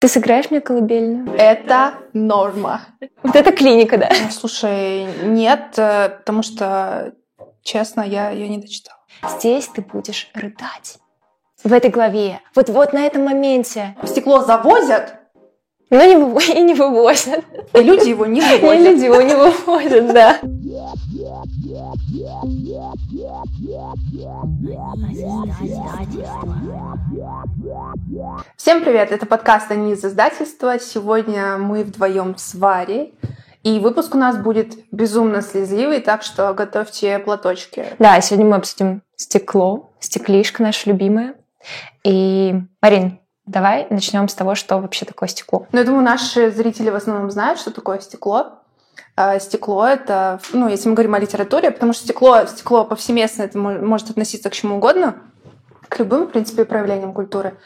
Ты сыграешь мне колыбельную? Это норма. Вот это клиника, да? Ну, слушай, нет, э, потому что, честно, я ее не дочитала. Здесь ты будешь рыдать. В этой главе. Вот, вот на этом моменте. Стекло завозят, но не, выво- и не вывозят. и люди его не И вывозят. люди его не вывозят, да. Всем привет, это подкаст «Они из издательства». Сегодня мы вдвоем с Варей. И выпуск у нас будет безумно слезливый, так что готовьте платочки. Да, сегодня мы обсудим стекло, стеклишка наша любимая. И, Марин, давай начнем с того, что вообще такое стекло. Ну, я думаю, наши зрители в основном знают, что такое стекло. А Стекло — это, ну, если мы говорим о литературе, потому что стекло, стекло повсеместно, это мо- может относиться к чему угодно, к любым, в принципе, проявлениям культуры.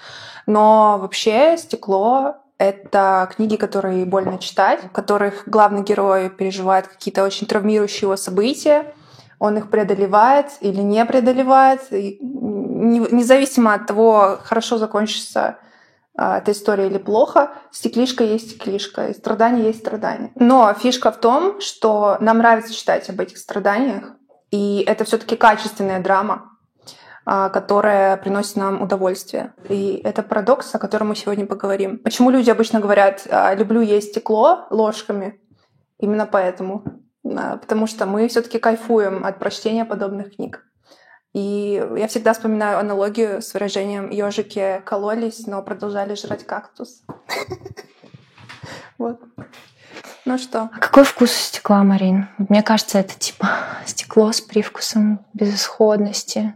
Но вообще стекло — это книги, которые больно читать, в которых главный герой переживает какие-то очень травмирующие его события, он их преодолевает или не преодолевает, и не- независимо от того, хорошо закончится эта история или плохо, стеклишка есть стеклишка, и страдание есть страдание. Но фишка в том, что нам нравится читать об этих страданиях, и это все-таки качественная драма, а, которая приносит нам удовольствие. И это парадокс, о котором мы сегодня поговорим. Почему люди обычно говорят а, «люблю есть стекло ложками»? Именно поэтому. А, Потому что мы все-таки кайфуем от прочтения подобных книг. И я всегда вспоминаю аналогию с выражением «ежики кололись, но продолжали жрать кактус». Вот. Ну что? А какой вкус у стекла, Марин? Мне кажется, это типа стекло с привкусом безысходности.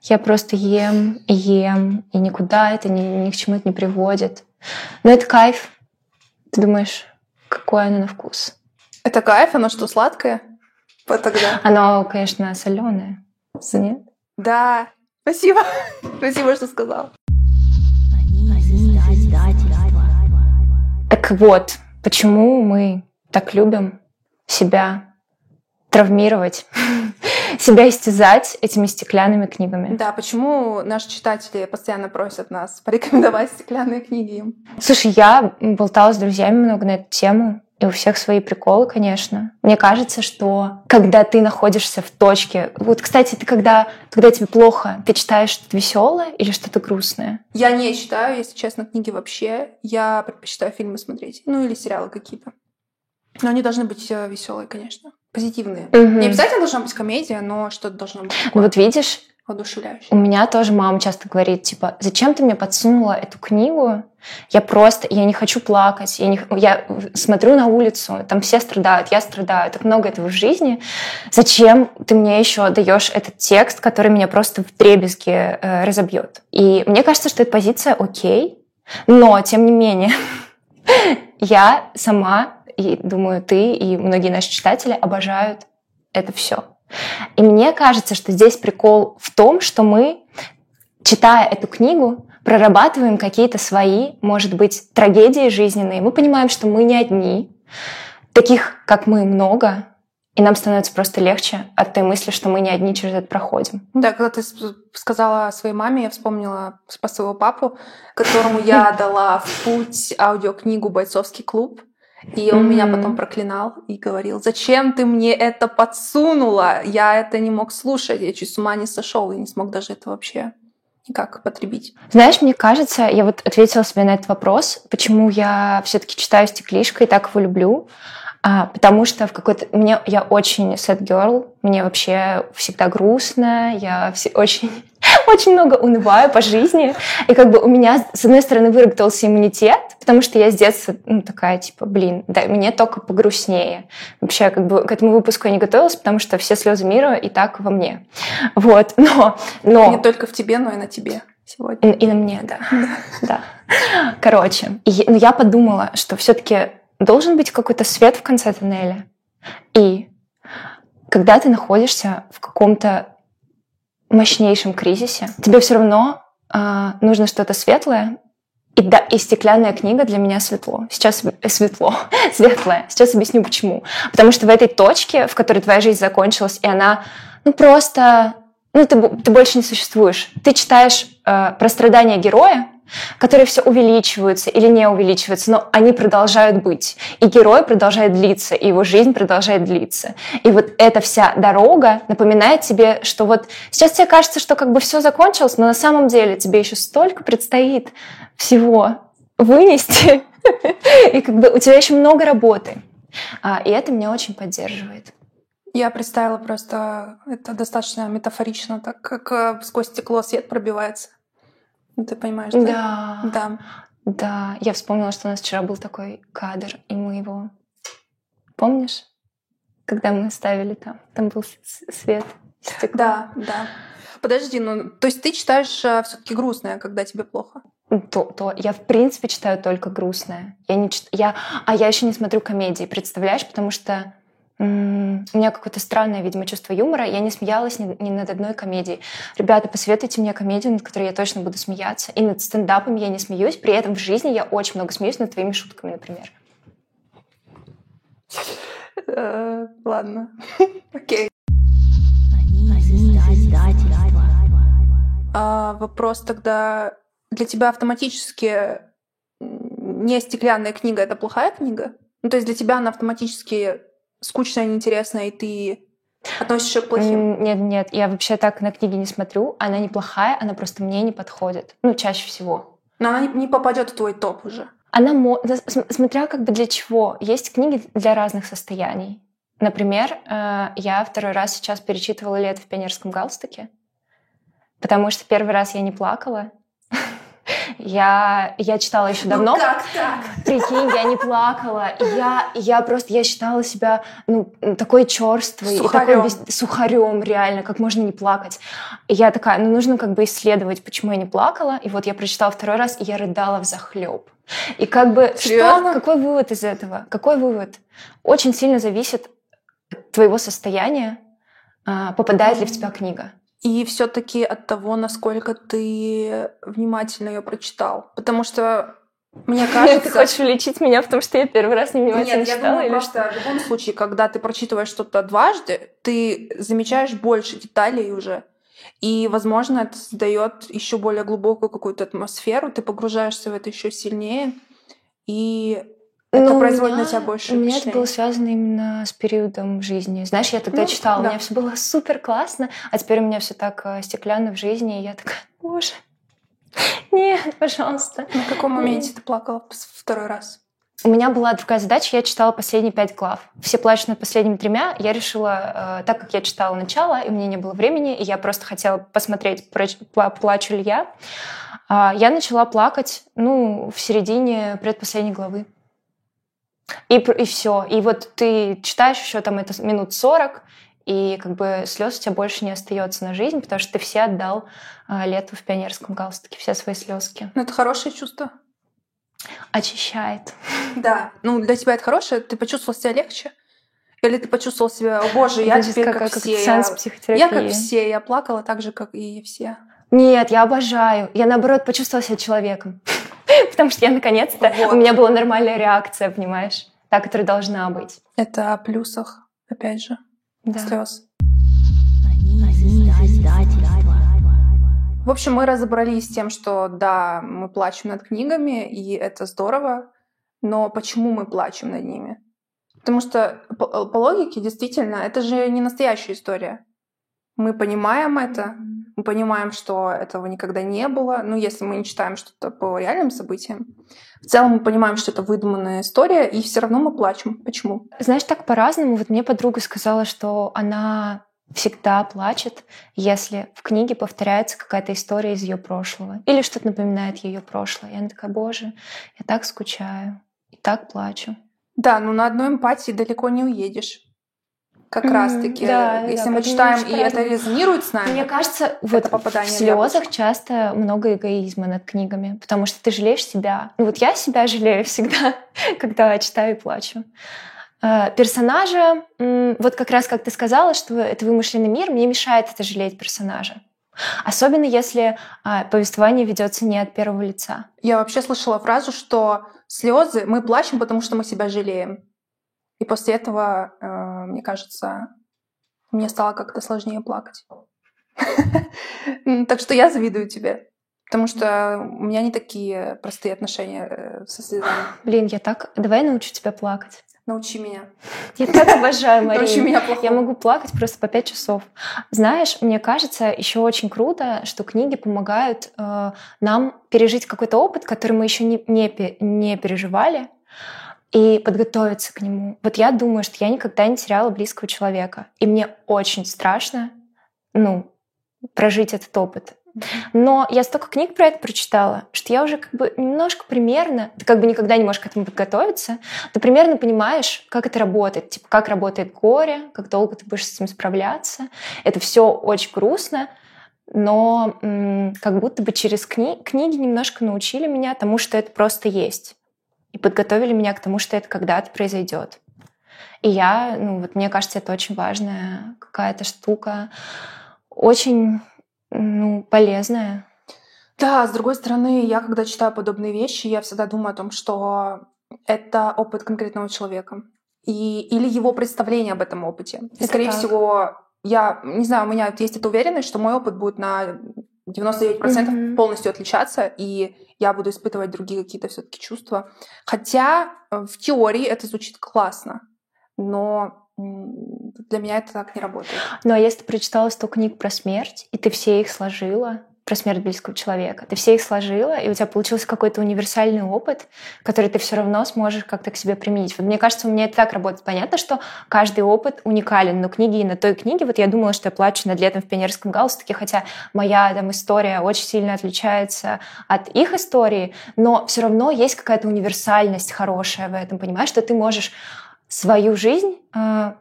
Я просто ем и ем, и никуда это ни, ни к чему это не приводит. Но это кайф. Ты думаешь, какое оно на вкус? Это кайф, оно что, сладкое? Вот тогда. Оно, конечно, соленое. Нет? Да. Спасибо. Спасибо, что сказал. Так вот, почему мы так любим себя травмировать, себя истязать этими стеклянными книгами? Да, почему наши читатели постоянно просят нас порекомендовать стеклянные книги им? Слушай, я болтала с друзьями много на эту тему, и у всех свои приколы, конечно. Мне кажется, что когда ты находишься в точке... Вот, кстати, ты когда, когда тебе плохо, ты читаешь что-то веселое или что-то грустное? Я не читаю, если честно, книги вообще. Я предпочитаю фильмы смотреть. Ну, или сериалы какие-то. Но они должны быть веселые, конечно. Позитивные. Мгм. Не обязательно должна быть комедия, но что-то должно быть Ну вот видишь, у воодушевляющее. меня тоже мама часто говорит, типа, зачем ты мне подсунула эту книгу? Я просто, я не хочу плакать, я, не, я смотрю на улицу, там все страдают, я страдаю, так много этого в жизни. Зачем ты мне еще даешь этот текст, который меня просто в дребезге э, разобьет? И мне кажется, что эта позиция окей, но тем не менее я сама и думаю, ты и многие наши читатели обожают это все. И мне кажется, что здесь прикол в том, что мы, читая эту книгу, прорабатываем какие-то свои, может быть, трагедии жизненные. Мы понимаем, что мы не одни. Таких, как мы, много. И нам становится просто легче от той мысли, что мы не одни через это проходим. Да, когда ты сказала своей маме, я вспомнила своего папу, которому я дала в путь аудиокнигу «Бойцовский клуб». И он меня Мгм. потом проклинал и говорил, зачем ты мне это подсунула? Я это не мог слушать, я чуть с ума не сошел и не смог даже это вообще никак потребить. Знаешь, мне кажется, я вот ответила себе на этот вопрос, почему я все-таки читаю стеклишко и так его люблю. А, потому что в какой-то... Мне, я очень sad girl, мне вообще всегда грустно, я все, очень, очень много унываю по жизни. И как бы у меня, с одной стороны, выработался иммунитет, потому что я с детства ну, такая, типа, блин, да, мне только погрустнее. Вообще, как бы к этому выпуску я не готовилась, потому что все слезы мира и так во мне. Вот, но... но... Не только в тебе, но и на тебе сегодня. И, и на мне, да. да. Короче, и ну, я подумала, что все-таки должен быть какой-то свет в конце тоннеля. И когда ты находишься в каком-то мощнейшем кризисе, тебе все равно а, нужно что-то светлое. И, да, и стеклянная книга для меня светло. Сейчас э, светло, светлое. Сейчас объясню почему. Потому что в этой точке, в которой твоя жизнь закончилась, и она, ну просто, ну ты, ты больше не существуешь. Ты читаешь э, про страдания героя, которые все увеличиваются или не увеличиваются, но они продолжают быть. И герой продолжает длиться, и его жизнь продолжает длиться. И вот эта вся дорога напоминает тебе, что вот сейчас тебе кажется, что как бы все закончилось, но на самом деле тебе еще столько предстоит всего вынести, и как бы у тебя еще много работы. А, и это меня очень поддерживает. Я представила просто это достаточно метафорично, так как э, сквозь стекло свет пробивается. Ну, ты понимаешь, да? Да. Да. Да. Я вспомнила, что у нас вчера был такой кадр, и мы его... Помнишь? Когда мы ставили там, там был свет. Стекло. Да, да. Подожди, ну, то есть ты читаешь э, все-таки грустное, когда тебе плохо? То, то я в принципе читаю только грустное. Я не чит... я, а я еще не смотрю комедии, представляешь, потому что у меня какое-то странное, видимо, чувство юмора. Я не смеялась ни, ни над одной комедией. Ребята, посоветуйте мне комедию, над которой я точно буду смеяться. И над стендапами я не смеюсь. При этом в жизни я очень много смеюсь над твоими шутками, например. Э, ладно. Окей. А, вопрос тогда для тебя автоматически не стеклянная книга это плохая книга? Ну, то есть для тебя она автоматически скучная, неинтересная, и ты относишься к плохим? Нет, нет, я вообще так на книги не смотрю. Она неплохая, она просто мне не подходит. Ну, чаще всего. Но она не попадет в твой топ уже. Она, смотря как бы для чего. Есть книги для разных состояний. Например, э, я второй раз сейчас перечитывала «Лето в пионерском галстуке», потому что первый раз я не плакала, я, я читала еще давно. Ну как так? Прикинь, я не плакала. Я, я просто, я считала себя ну, такой черствой. Сухарем. Такой без... Сухарем, реально, как можно не плакать. И я такая, ну нужно как бы исследовать, почему я не плакала. И вот я прочитала второй раз, и я рыдала в захлеб. И как бы, Серьезно? что, какой вывод из этого? Какой вывод? Очень сильно зависит от твоего состояния, а, попадает ли в тебя книга и все-таки от того, насколько ты внимательно ее прочитал. Потому что мне кажется... Ты хочешь уличить меня в том, что я первый раз невнимательно Нет, я читала? думаю, или просто что? в любом случае, когда ты прочитываешь что-то дважды, ты замечаешь больше деталей уже. И, возможно, это создает еще более глубокую какую-то атмосферу, ты погружаешься в это еще сильнее. И это Ну, производит на меня- тебя больше У меня это было связано именно с периодом жизни. Знаешь, я тогда Ну, читала, да. у меня все было супер классно, а теперь у меня все так э, стеклянно в жизни, и я такая, боже, нет, пожалуйста. На каком моменте ты плакала второй раз? У меня была другая задача, я читала последние пять глав. Все плачут над последними тремя. Я решила, э, так как я читала начало, и у меня не было времени, и я просто хотела посмотреть, пла- плачу ли я, а, я начала плакать, ну, в середине предпоследней главы. И, и все. И вот ты читаешь еще там это минут 40, и как бы слез у тебя больше не остается на жизнь, потому что ты все отдал а, лету в пионерском галстуке, все свои слезки. Ну, это хорошее чувство. Очищает. Да. Ну, для тебя это хорошее? Ты почувствовал себя легче? Или ты почувствовал себя, о боже, я Это теперь как, как, как все. сеанс Я, психотерапии. я как все, я плакала так же, как и все. Нет, я обожаю. Я, наоборот, почувствовала себя человеком. Потому что я, наконец-то, Вот. у меня была нормальная реакция, понимаешь? Та, которая должна быть. Это о плюсах, опять же, Да. слез. В общем, мы разобрались с тем, что да, мы плачем над книгами, и это здорово, но почему мы плачем над ними? Потому что по, по логике, действительно, это же не настоящая история. Мы понимаем это, мы понимаем, что этого никогда не было, ну, если мы не читаем что-то по реальным событиям. В целом мы понимаем, что это выдуманная история, и все равно мы плачем. Почему? Знаешь, так по-разному. Вот мне подруга сказала, что она всегда плачет, если в книге повторяется какая-то история из ее прошлого. Или что-то напоминает ее прошлое. И она такая, боже, я так скучаю. И так плачу. Да, но на одной эмпатии далеко не уедешь. Как раз-таки, да, если да, мы читаем, и это резонирует с нами. Мне кажется, вот попадание в слезах часто много эгоизма над книгами, потому что ты жалеешь себя. Ну вот я себя жалею всегда, когда читаю и плачу. Э, Персонажа, вот как раз как ты сказала, что это вымышленный мир, мне мешает это жалеть персонажа. Особенно если а, повествование ведется не от первого лица. Я вообще слышала фразу, что слезы мы плачем, потому что мы себя жалеем. И после этого, э, мне кажется, мне стало как-то сложнее плакать. Так что я завидую тебе. Потому что у меня не такие простые отношения э, со слезами. Блин, я так... Давай я научу тебя плакать. Научи меня. Я так обожаю, Мария. Научи меня плохому. Я могу плакать просто по пять часов. Знаешь, мне кажется, еще очень круто, что книги помогают э, нам пережить какой-то опыт, который мы еще не, не, не переживали, и подготовиться к нему. Вот я думаю, что я никогда не теряла близкого человека. И мне очень страшно, ну, прожить этот опыт. Но я столько книг про это прочитала, что я уже как бы немножко примерно, ты как бы никогда не можешь к этому подготовиться, ты примерно понимаешь, как это работает, типа как работает горе, как долго ты будешь с этим справляться. Это все очень грустно, но м- как будто бы через кни- книги немножко научили меня тому, что это просто есть, и подготовили меня к тому, что это когда-то произойдет. И я, ну вот мне кажется, это очень важная какая-то штука, очень ну, полезная. Да, с другой стороны, я когда читаю подобные вещи, я всегда думаю о том, что это опыт конкретного человека. И, или его представление об этом опыте. И, скорее так. всего, я, не знаю, у меня есть эта уверенность, что мой опыт будет на 99% mm-hmm. полностью отличаться, и я буду испытывать другие какие-то все-таки чувства. Хотя э, в теории это звучит классно, но для меня это так не работает. Ну а если ты прочитала сто книг про смерть, и ты все их сложила, про смерть близкого человека. Ты все их сложила, и у тебя получился какой-то универсальный опыт, который ты все равно сможешь как-то к себе применить. Вот мне кажется, у меня это так работает. Понятно, что каждый опыт уникален, но книги и на той книге, вот я думала, что я плачу над летом в пионерском галстуке, хотя моя там история очень сильно отличается от их истории, но все равно есть какая-то универсальность хорошая в этом, понимаешь, что ты можешь свою жизнь э,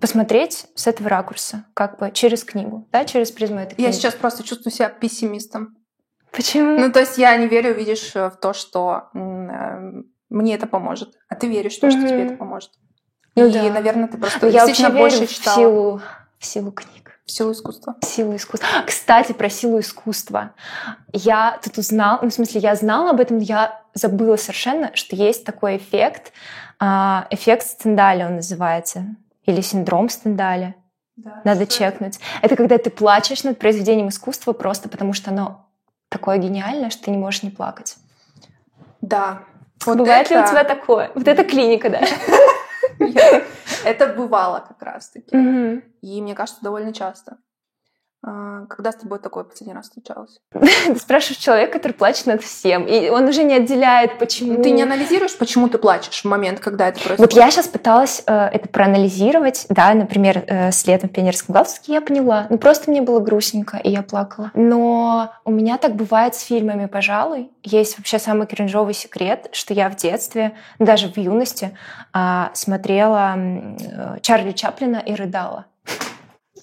посмотреть с этого ракурса, как бы через книгу, да, через призму этой книги. Я сейчас просто чувствую себя пессимистом. Почему? Ну, то есть я не верю, видишь, в то, что э, мне это поможет. А ты веришь в то, что mm-hmm. тебе это поможет. Ну, И, да. наверное, ты просто я действительно больше в читала. силу, в силу книг. В силу искусства. В силу искусства. Кстати, про силу искусства. Я тут узнала, ну, в смысле, я знала об этом, но я забыла совершенно, что есть такой эффект, а, эффект Стендаля он называется, или синдром Стендаля. Да, Надо чекнуть. Это? это когда ты плачешь над произведением искусства просто потому, что оно такое гениальное, что ты не можешь не плакать. Да. Вот Бывает это... ли у тебя такое? Вот это клиника, да? Это бывало как раз-таки. И мне кажется, довольно часто. А, когда с тобой такое последний раз случалось? Ты спрашиваешь человека, который плачет над всем, и он уже не отделяет, почему... Ты не анализируешь, почему ты плачешь в момент, когда это происходит? Вот я сейчас пыталась э, это проанализировать, да, например, э, с летом в пионерском галстуке я поняла. Ну, просто мне было грустненько, и я плакала. Но у меня так бывает с фильмами, пожалуй. Есть вообще самый кринжовый секрет, что я в детстве, даже в юности, э, смотрела э, Чарли Чаплина и рыдала.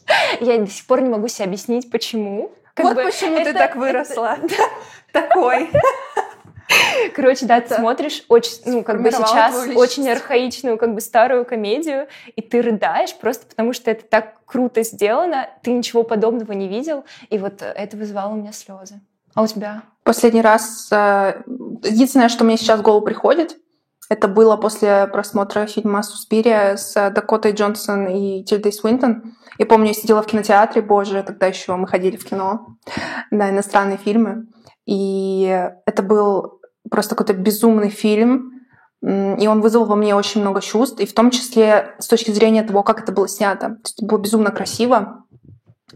Я до сих пор не могу себе объяснить, почему. Как вот бы почему это, ты так выросла. Такой. Короче, да, ты смотришь очень, ну, как бы сейчас очень архаичную, как бы старую комедию, и ты рыдаешь просто потому, что это так круто сделано, ты ничего подобного не видел, и вот это вызвало у меня слезы. А у тебя? Последний раз, э, единственное, что мне сейчас в голову приходит, это было после просмотра фильма «Суспирия» с Дакотой Джонсон и Тильдой Свинтон. Я помню, я сидела в кинотеатре, боже, тогда еще мы ходили в кино на иностранные фильмы. И это был просто какой-то безумный фильм, и он вызвал во мне очень много чувств, и в том числе с точки зрения того, как это было снято. То есть это было безумно красиво,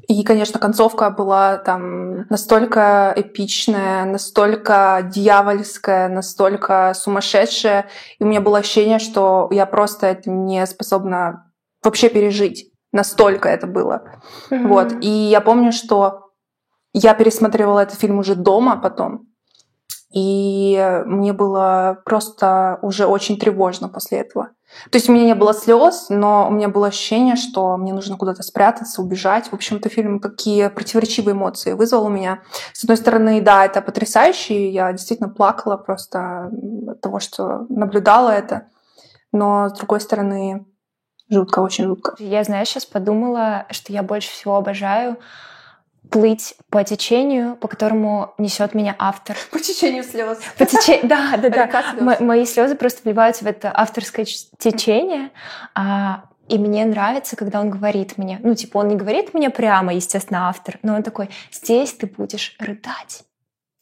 и, конечно, концовка была там настолько эпичная, настолько дьявольская, настолько сумасшедшая. И у меня было ощущение, что я просто это не способна вообще пережить. Настолько это было. Mm-hmm. Вот. И я помню, что я пересматривала этот фильм уже дома потом. И мне было просто уже очень тревожно после этого. То есть у меня не было слез, но у меня было ощущение, что мне нужно куда-то спрятаться, убежать. В общем-то, фильм какие противоречивые эмоции вызвал у меня. С одной стороны, да, это потрясающе, я действительно плакала просто от того, что наблюдала это. Но с другой стороны, жутко, очень жутко. Я, знаешь, сейчас подумала, что я больше всего обожаю плыть по течению, по которому несет меня автор. По течению слез. По течению, да, да, да. Мои слезы просто вливаются в это авторское течение. А, и мне нравится, когда он говорит мне, ну, типа, он не говорит мне прямо, естественно, автор, но он такой, здесь ты будешь рыдать.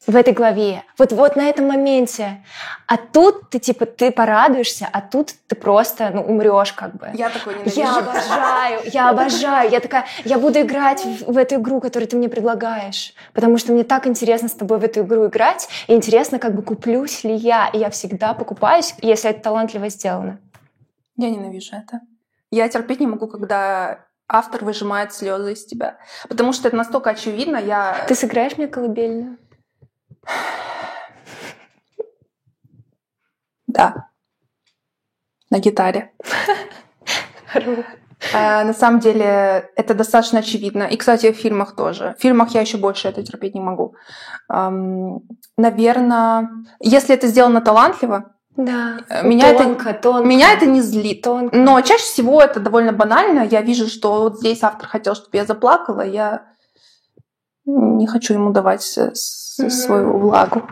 В этой главе, вот, вот на этом моменте. А тут ты типа ты порадуешься, а тут ты просто ну, умрешь как бы. Я такой ненавижу. Я обожаю, я обожаю. Я такая, я буду играть в, в эту игру, которую ты мне предлагаешь, потому что мне так интересно с тобой в эту игру играть, и интересно, как бы куплюсь ли я, и я всегда покупаюсь, если это талантливо сделано. Я ненавижу это. Я терпеть не могу, когда автор выжимает слезы из тебя. Потому что это настолько очевидно, я... Ты сыграешь мне колыбельную? Да. На гитаре. А, на самом деле это достаточно очевидно. И, кстати, в фильмах тоже. В фильмах я еще больше это терпеть не могу. Наверное, если это сделано талантливо, да. Э, меня тонко, это, тонко. Меня это не злит. Тонко. Но чаще всего это довольно банально. Я вижу, что вот здесь автор хотел, чтобы я заплакала. Я не хочу ему давать свою влагу.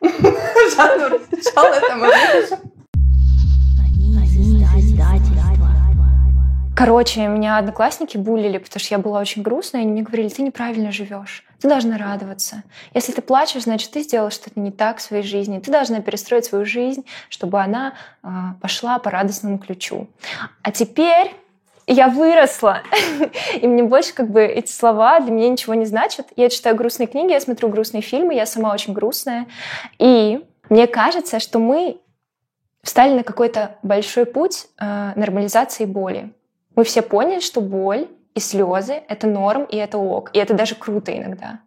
Жанну раскачал это Короче, меня одноклассники булили, потому что я была очень грустная, и они мне говорили, ты неправильно живешь, ты должна радоваться. Если ты плачешь, значит, ты сделал что-то не так в своей жизни. Ты должна перестроить свою жизнь, чтобы она э, пошла по радостному ключу. А теперь я выросла, и мне больше как бы эти слова для меня ничего не значат. Я читаю грустные книги, я смотрю грустные фильмы, я сама очень грустная. И мне кажется, что мы встали на какой-то большой путь э, нормализации боли. Мы все поняли, что боль и слезы — это норм, и это ок. И это даже круто иногда.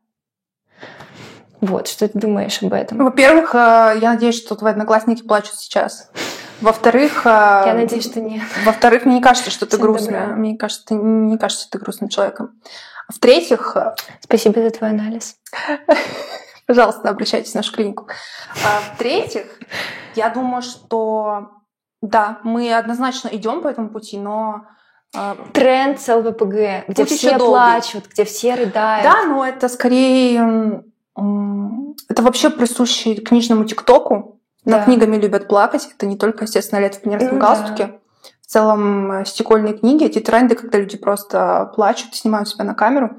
Вот, что ты думаешь об этом? Во-первых, э, я надеюсь, что твои одноклассники плачут сейчас. Во-вторых... Э, Я надеюсь, что нет. Во-вторых, мне не кажется, что ты грустная. Добра. Мне кажется, ты не кажется, что ты грустным человеком. В-третьих... Э, Спасибо за твой анализ. Пожалуйста, обращайтесь в нашу клинику. А, в-третьих, я думаю, что да, мы однозначно идем по этому пути, но а, Тренд с ЛВПГ, где все плачут, где все рыдают. Да, но это скорее... Это вообще присуще книжному ТикТоку. Да. Над книгами любят плакать. Это не только, естественно, лет в пионерском ну, галстуке. Да. В целом, э, стекольные книги, эти тренды, когда люди просто плачут, снимают себя на камеру.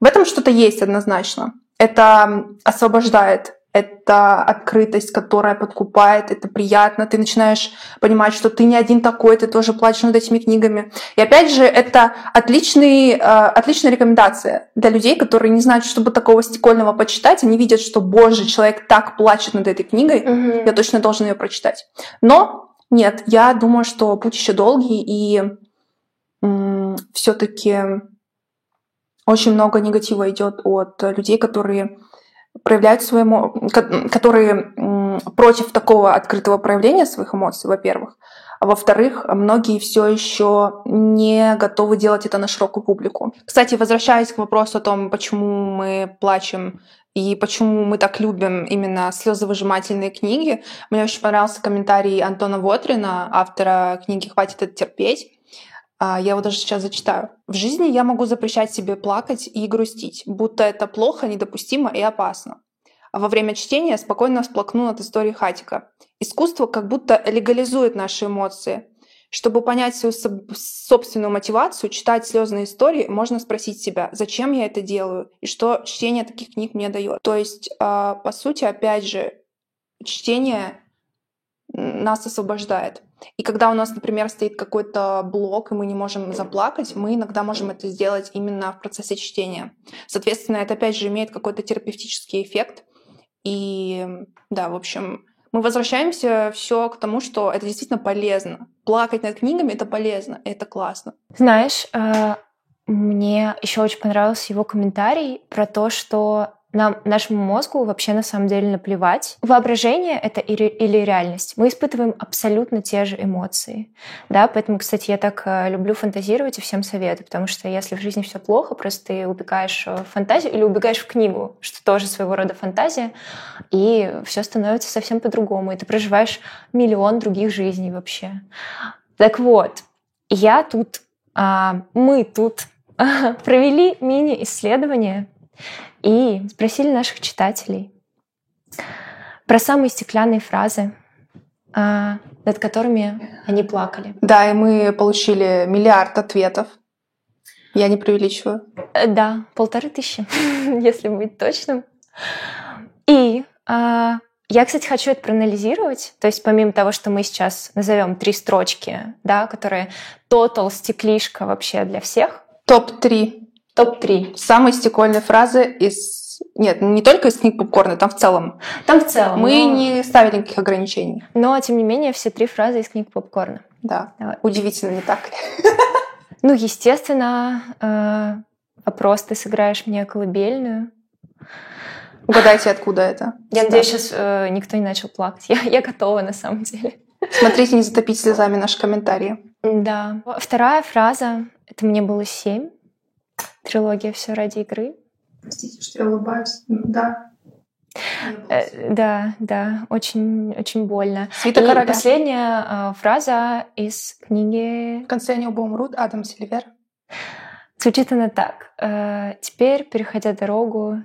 В этом что-то есть однозначно. Это освобождает это открытость, которая подкупает, это приятно, ты начинаешь понимать, что ты не один такой, ты тоже плачешь над этими книгами. И опять же, это отличный, э, отличная рекомендация для людей, которые не знают, чтобы такого стекольного почитать, они видят, что, боже, человек так плачет над этой книгой, mm-hmm. я точно должен ее прочитать. Но нет, я думаю, что путь еще долгий, и м- все-таки очень много негатива идет от людей, которые проявляют эмоции, которые против такого открытого проявления своих эмоций, во-первых. А во-вторых, многие все еще не готовы делать это на широкую публику. Кстати, возвращаясь к вопросу о том, почему мы плачем и почему мы так любим именно слезовыжимательные книги, мне очень понравился комментарий Антона Вотрина, автора книги «Хватит это терпеть», я его даже сейчас зачитаю. В жизни я могу запрещать себе плакать и грустить, будто это плохо, недопустимо и опасно. А во время чтения спокойно всплакну над историей Хатика. Искусство как будто легализует наши эмоции. Чтобы понять свою собственную мотивацию, читать слезные истории, можно спросить себя, зачем я это делаю и что чтение таких книг мне дает. То есть, а, по сути, опять же, чтение нас освобождает. И когда у нас, например, стоит какой-то блок, и мы не можем заплакать, мы иногда можем это сделать именно в процессе чтения. Соответственно, это опять же имеет какой-то терапевтический эффект. И да, в общем, мы возвращаемся все к тому, что это действительно полезно. Плакать над книгами это полезно, это классно. Знаешь, э, мне еще очень понравился его комментарий про то, что нам, нашему мозгу вообще на самом деле наплевать. Воображение — это или, реальность. Мы испытываем абсолютно те же эмоции. Да? Поэтому, кстати, я так э, люблю фантазировать и всем советую, потому что если в жизни все плохо, просто ты убегаешь в фантазию или убегаешь в книгу, что тоже своего рода фантазия, и все становится совсем по-другому, и ты проживаешь миллион других жизней вообще. Так вот, я тут, а, мы тут провели мини-исследование и спросили наших читателей про самые стеклянные фразы, а, над которыми они плакали. Да, и мы получили миллиард ответов. Я не преувеличиваю. Э, да, полторы тысячи, если быть точным. И а, я, кстати, хочу это проанализировать. То есть помимо того, что мы сейчас назовем три строчки, да, которые тотал стеклишка вообще для всех. Топ-3. Топ-3. Самые стекольные фразы из... Нет, не только из книг попкорна, там в целом. Там в целом. Мы но... не ставили никаких ограничений. Но, тем не менее, все три фразы из книг попкорна. Да. Давай. Удивительно, не так ли? Ну, естественно, э, вопрос, ты сыграешь мне колыбельную. Угадайте, откуда это. Я надеюсь, сейчас э, никто не начал плакать. Я, я готова на самом деле. Смотрите, не затопить слезами наши комментарии. Да. Вторая фраза. Это мне было семь. Трилогия «Все ради игры». Простите, что я улыбаюсь. Да. Э, да, да, очень, очень больно. Свита И короля. последняя э, фраза из книги... В конце они оба умрут, Адам Сильвер. Звучит она так. Э, Теперь, переходя дорогу,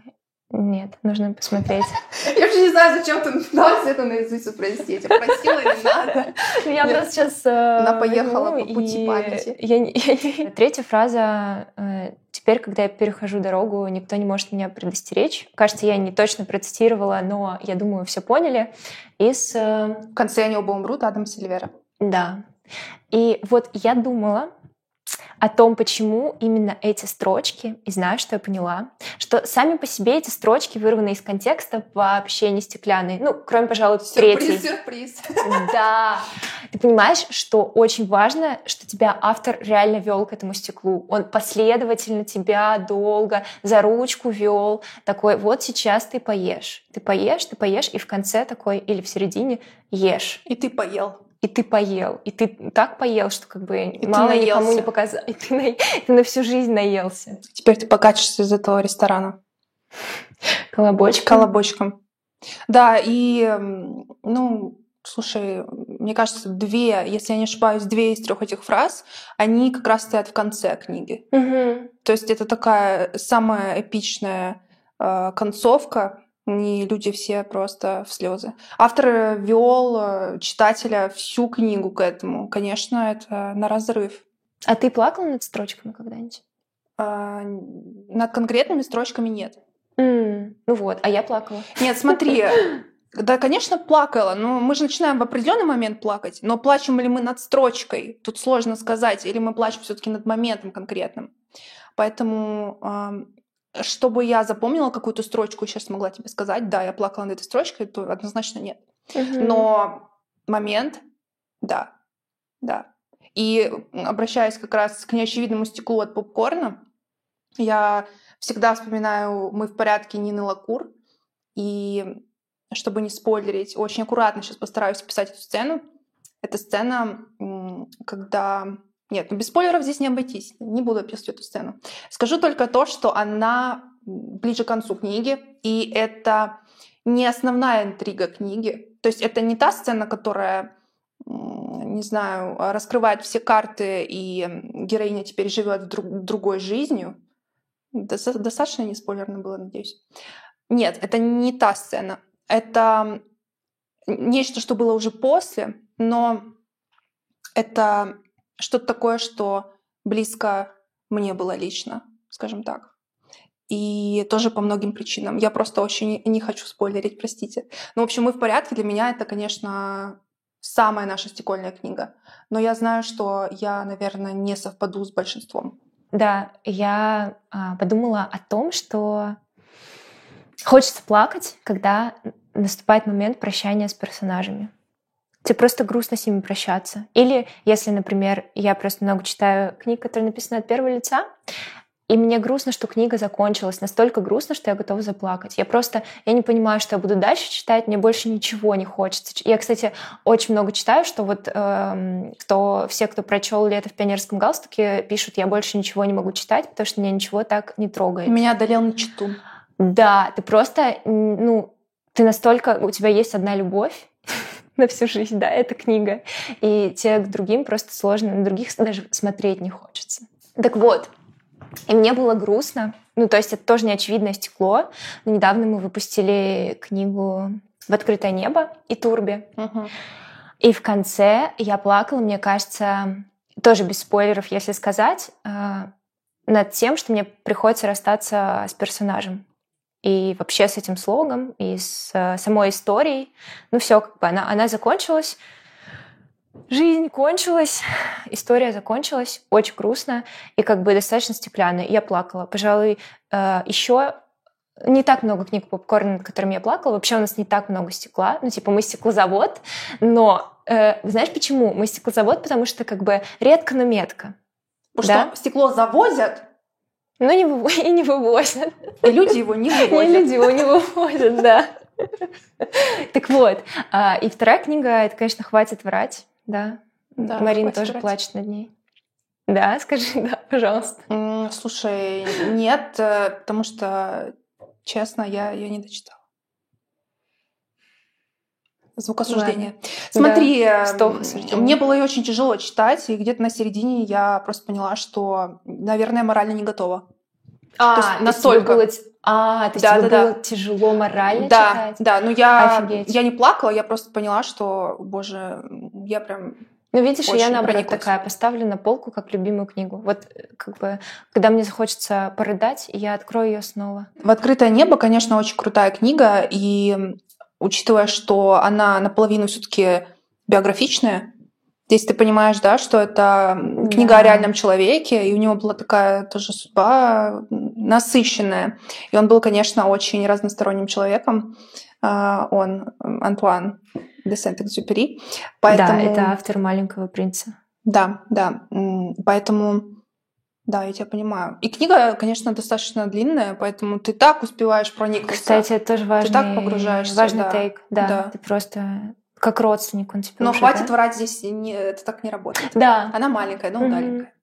нет, нужно посмотреть. Я вообще не знаю, зачем ты пыталась это наизусть упростить. Я просила, не надо. Ну, я просто сейчас... Она поехала по пути памяти. Третья фраза. Э, Теперь, когда я перехожу дорогу, никто не может меня предостеречь. Кажется, я не точно процитировала, но я думаю, все поняли. Из... Э, В конце они оба умрут, Адам Сильвера. Да. И вот я думала, о том, почему именно эти строчки, и знаешь, что я поняла, что сами по себе эти строчки вырваны из контекста вообще не стеклянные. Ну, кроме, пожалуй, третьей. Сюрприз, Да. Ты понимаешь, что очень важно, что тебя автор реально вел к этому стеклу. Он последовательно тебя долго за ручку вел. Такой, вот сейчас ты поешь. Ты поешь, ты поешь, и в конце такой, или в середине, ешь. И ты поел и ты поел, и ты так поел, что как бы и мало никому не показал, и ты, на... ты на всю жизнь наелся. Теперь ты покачешься из этого ресторана. Колобочком. Колобочком. Да, и, ну, слушай, мне кажется, две, если я не ошибаюсь, две из трех этих фраз, они как раз стоят в конце книги. Угу. То есть это такая самая эпичная э, концовка, не люди все просто в слезы. Автор вел э, читателя всю книгу к этому. Конечно, это на разрыв. А ты плакал над строчками когда-нибудь? А, над конкретными строчками нет. Mm, ну вот, а я плакала. Нет, смотри, да, конечно, плакала, но мы же начинаем в определенный момент плакать. Но плачем ли мы над строчкой? Тут сложно сказать. Или мы плачем все-таки над моментом конкретным. Поэтому чтобы я запомнила какую-то строчку и сейчас смогла тебе сказать, да, я плакала над этой строчкой, то однозначно нет. Угу. Но момент, да, да. И обращаясь как раз к неочевидному стеклу от попкорна, я всегда вспоминаю «Мы в порядке» Нины Лакур. И чтобы не спойлерить, очень аккуратно сейчас постараюсь писать эту сцену. Это сцена, когда нет, ну без спойлеров здесь не обойтись. Не буду описывать эту сцену. Скажу только то, что она ближе к концу книги, и это не основная интрига книги. То есть это не та сцена, которая, не знаю, раскрывает все карты, и героиня теперь живет друг, другой жизнью. Достаточно не спойлерно было, надеюсь. Нет, это не та сцена. Это нечто, что было уже после, но это что-то такое, что близко мне было лично, скажем так. И тоже по многим причинам. Я просто очень не хочу спойлерить, простите. Ну, в общем, «Мы в порядке» для меня это, конечно, самая наша стекольная книга. Но я знаю, что я, наверное, не совпаду с большинством. Да, я а, подумала о том, что хочется плакать, когда наступает момент прощания с персонажами. Тебе просто грустно с ними прощаться. Или если, например, я просто много читаю книг, которые написаны от первого лица, и мне грустно, что книга закончилась. Настолько грустно, что я готова заплакать. Я просто, я не понимаю, что я буду дальше читать, мне больше ничего не хочется. Я, кстати, очень много читаю, что вот э, кто, все, кто прочел «Лето в пионерском галстуке», пишут, я больше ничего не могу читать, потому что меня ничего так не трогает. Меня одолел на читу. Да, ты просто, ну, ты настолько, у тебя есть одна любовь, на всю жизнь, да, эта книга. И те к другим просто сложно, на других даже смотреть не хочется. Так вот, и мне было грустно. Ну, то есть это тоже неочевидное стекло. Но недавно мы выпустили книгу «В открытое небо» и «Турби». Угу. И в конце я плакала, мне кажется, тоже без спойлеров, если сказать, а, над тем, что мне приходится расстаться с персонажем. И вообще с этим слогом, и с э, самой историей. Ну все, как бы она, она закончилась. Жизнь кончилась, история закончилась, очень грустно и как бы достаточно стеклянно. Я плакала. Пожалуй, э, еще не так много книг попкорна, над которыми я плакала. Вообще у нас не так много стекла. Ну, типа, мы стеклозавод. Но э, знаешь почему? Мы стеклозавод, потому что как бы редко, но метко. Потому да? что стекло завозят, но не выв... и не вывозят. И люди его не вывозят. И люди его не вывозят, да. Так вот, а, и вторая книга, это, конечно, «Хватит врать», да. да Марина тоже врать. плачет над ней. Да, скажи, да, пожалуйста. Слушай, нет, э, потому что, честно, я ее не дочитала. Звукосуждение. Ладно. Смотри, да, эм, мне было ее очень тяжело читать, и где-то на середине я просто поняла, что, наверное, морально не готова. А, то есть настолько. Было... А, то есть да, тебе да, было да. тяжело морально да, читать? Да, ну я, я не плакала, я просто поняла, что, боже, я прям ну, видишь, я наоборот прониклась. такая поставлю на полку как любимую книгу. Вот как бы, когда мне захочется порыдать, я открою ее снова. В открытое небо, конечно, очень крутая книга, и учитывая, что она наполовину все-таки биографичная, Здесь ты понимаешь, да, что это книга да. о реальном человеке, и у него была такая тоже судьба насыщенная. И он был, конечно, очень разносторонним человеком. А, он, Антуан де Сент-Экзюпери. Поэтому... Да, это автор «Маленького принца». Да, да. Поэтому да, я тебя понимаю. И книга, конечно, достаточно длинная, поэтому ты так успеваешь проникнуться. Кстати, это тоже важный, ты так погружаешься, важный да. тейк. Да, да, ты просто как родственник он тебе Но уже, хватит да? врать здесь, не, это так не работает. Да. Она маленькая, но удаленькая.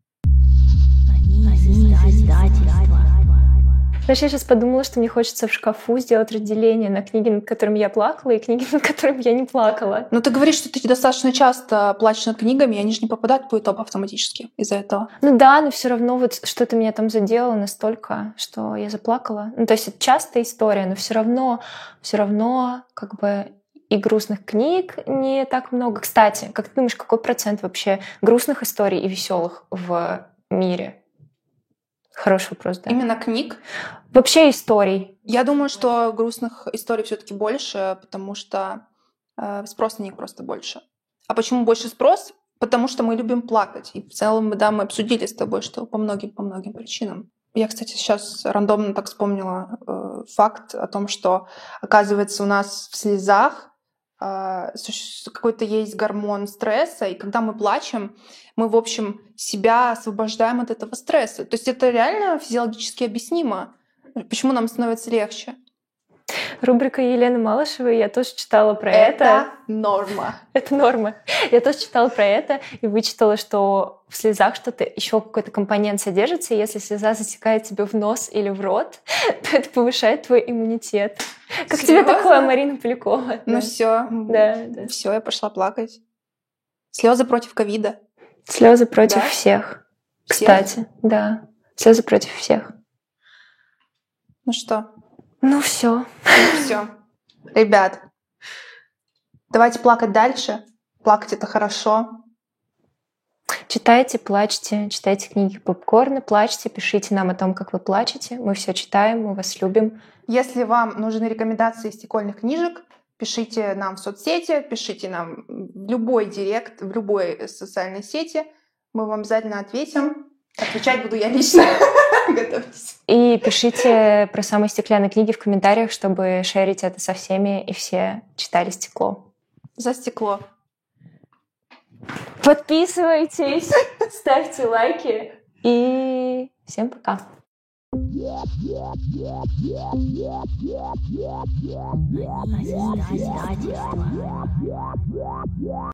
Знаешь, я сейчас подумала, что мне хочется в шкафу сделать разделение на книги, над которыми я плакала, и книги, над которыми я не плакала. Но ты говоришь, что ты достаточно часто плачешь над книгами, и они же не попадают в твой топ автоматически из-за этого. Ну да, но все равно вот что-то меня там задело настолько, что я заплакала. Ну то есть это частая история, но все равно, все равно как бы и грустных книг не так много. Кстати, как ты думаешь, какой процент вообще грустных историй и веселых в мире? Хороший вопрос, да. Именно книг? Вообще историй. Я думаю, что грустных историй все-таки больше, потому что э, спрос на них просто больше. А почему больше спрос? Потому что мы любим плакать. И в целом, да, мы обсудили с тобой, что по многим, по многим причинам. Я, кстати, сейчас рандомно так вспомнила э, факт о том, что, оказывается, у нас в слезах какой-то есть гормон стресса, и когда мы плачем, мы, в общем, себя освобождаем от этого стресса. То есть это реально физиологически объяснимо, почему нам становится легче. Рубрика Елены Малышевой, я тоже читала про это. Это норма. Это норма. Я тоже читала про это и вычитала, что в слезах что-то, еще какой-то компонент содержится, и если слеза затекает тебе в нос или в рот, то это повышает твой иммунитет. Как Серьезно? тебе такое, Марина Полякова? Ну да. все. Да, да. Все, я пошла плакать. Слезы против ковида. Слезы против да? всех. всех. Кстати, да. Слезы против всех. Ну что? Ну все. Ну все. Ребят, давайте плакать дальше. Плакать это хорошо. Читайте, плачьте, читайте книги попкорна, плачьте, пишите нам о том, как вы плачете. Мы все читаем, мы вас любим. Если вам нужны рекомендации стекольных книжек, Пишите нам в соцсети, пишите нам в любой директ, в любой социальной сети. Мы вам обязательно ответим. Отвечать буду я лично. Готовьтесь. И пишите про самые стеклянные книги в комментариях, чтобы шерить это со всеми, и все читали стекло. За стекло. Подписывайтесь, ставьте лайки и всем пока. Издательство.